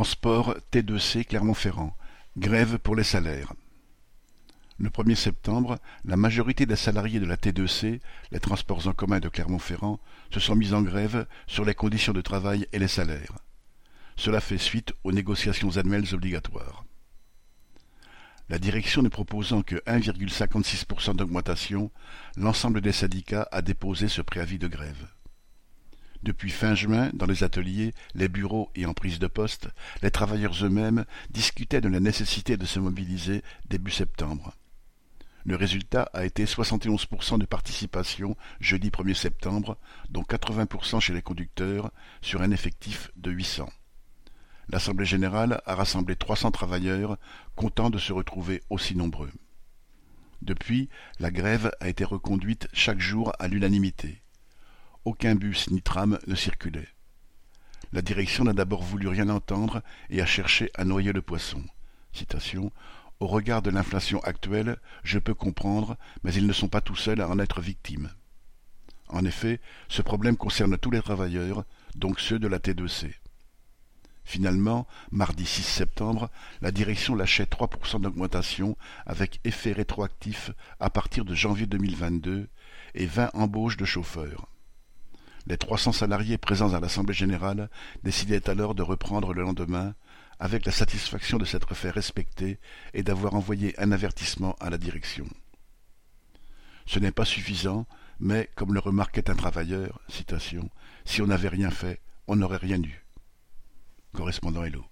Transport T2C Clermont-Ferrand: grève pour les salaires. Le 1er septembre, la majorité des salariés de la T2C, les transports en commun de Clermont-Ferrand, se sont mis en grève sur les conditions de travail et les salaires. Cela fait suite aux négociations annuelles obligatoires. La direction ne proposant que 1,56% d'augmentation, l'ensemble des syndicats a déposé ce préavis de grève. Depuis fin juin, dans les ateliers, les bureaux et en prise de poste, les travailleurs eux-mêmes discutaient de la nécessité de se mobiliser début septembre. Le résultat a été 71% de participation jeudi 1er septembre, dont 80% chez les conducteurs, sur un effectif de 800. L'Assemblée générale a rassemblé 300 travailleurs, contents de se retrouver aussi nombreux. Depuis, la grève a été reconduite chaque jour à l'unanimité. Aucun bus ni tram ne circulait. La direction n'a d'abord voulu rien entendre et a cherché à noyer le poisson. Au regard de l'inflation actuelle, je peux comprendre, mais ils ne sont pas tout seuls à en être victimes. En effet, ce problème concerne tous les travailleurs, donc ceux de la T2C. Finalement, mardi 6 septembre, la direction lâchait 3% d'augmentation avec effet rétroactif à partir de janvier 2022 et 20 embauches de chauffeurs. Les 300 salariés présents à l'Assemblée générale décidaient alors de reprendre le lendemain, avec la satisfaction de s'être fait respecter et d'avoir envoyé un avertissement à la direction. Ce n'est pas suffisant, mais, comme le remarquait un travailleur, citation, si on n'avait rien fait, on n'aurait rien eu. Correspondant Hello.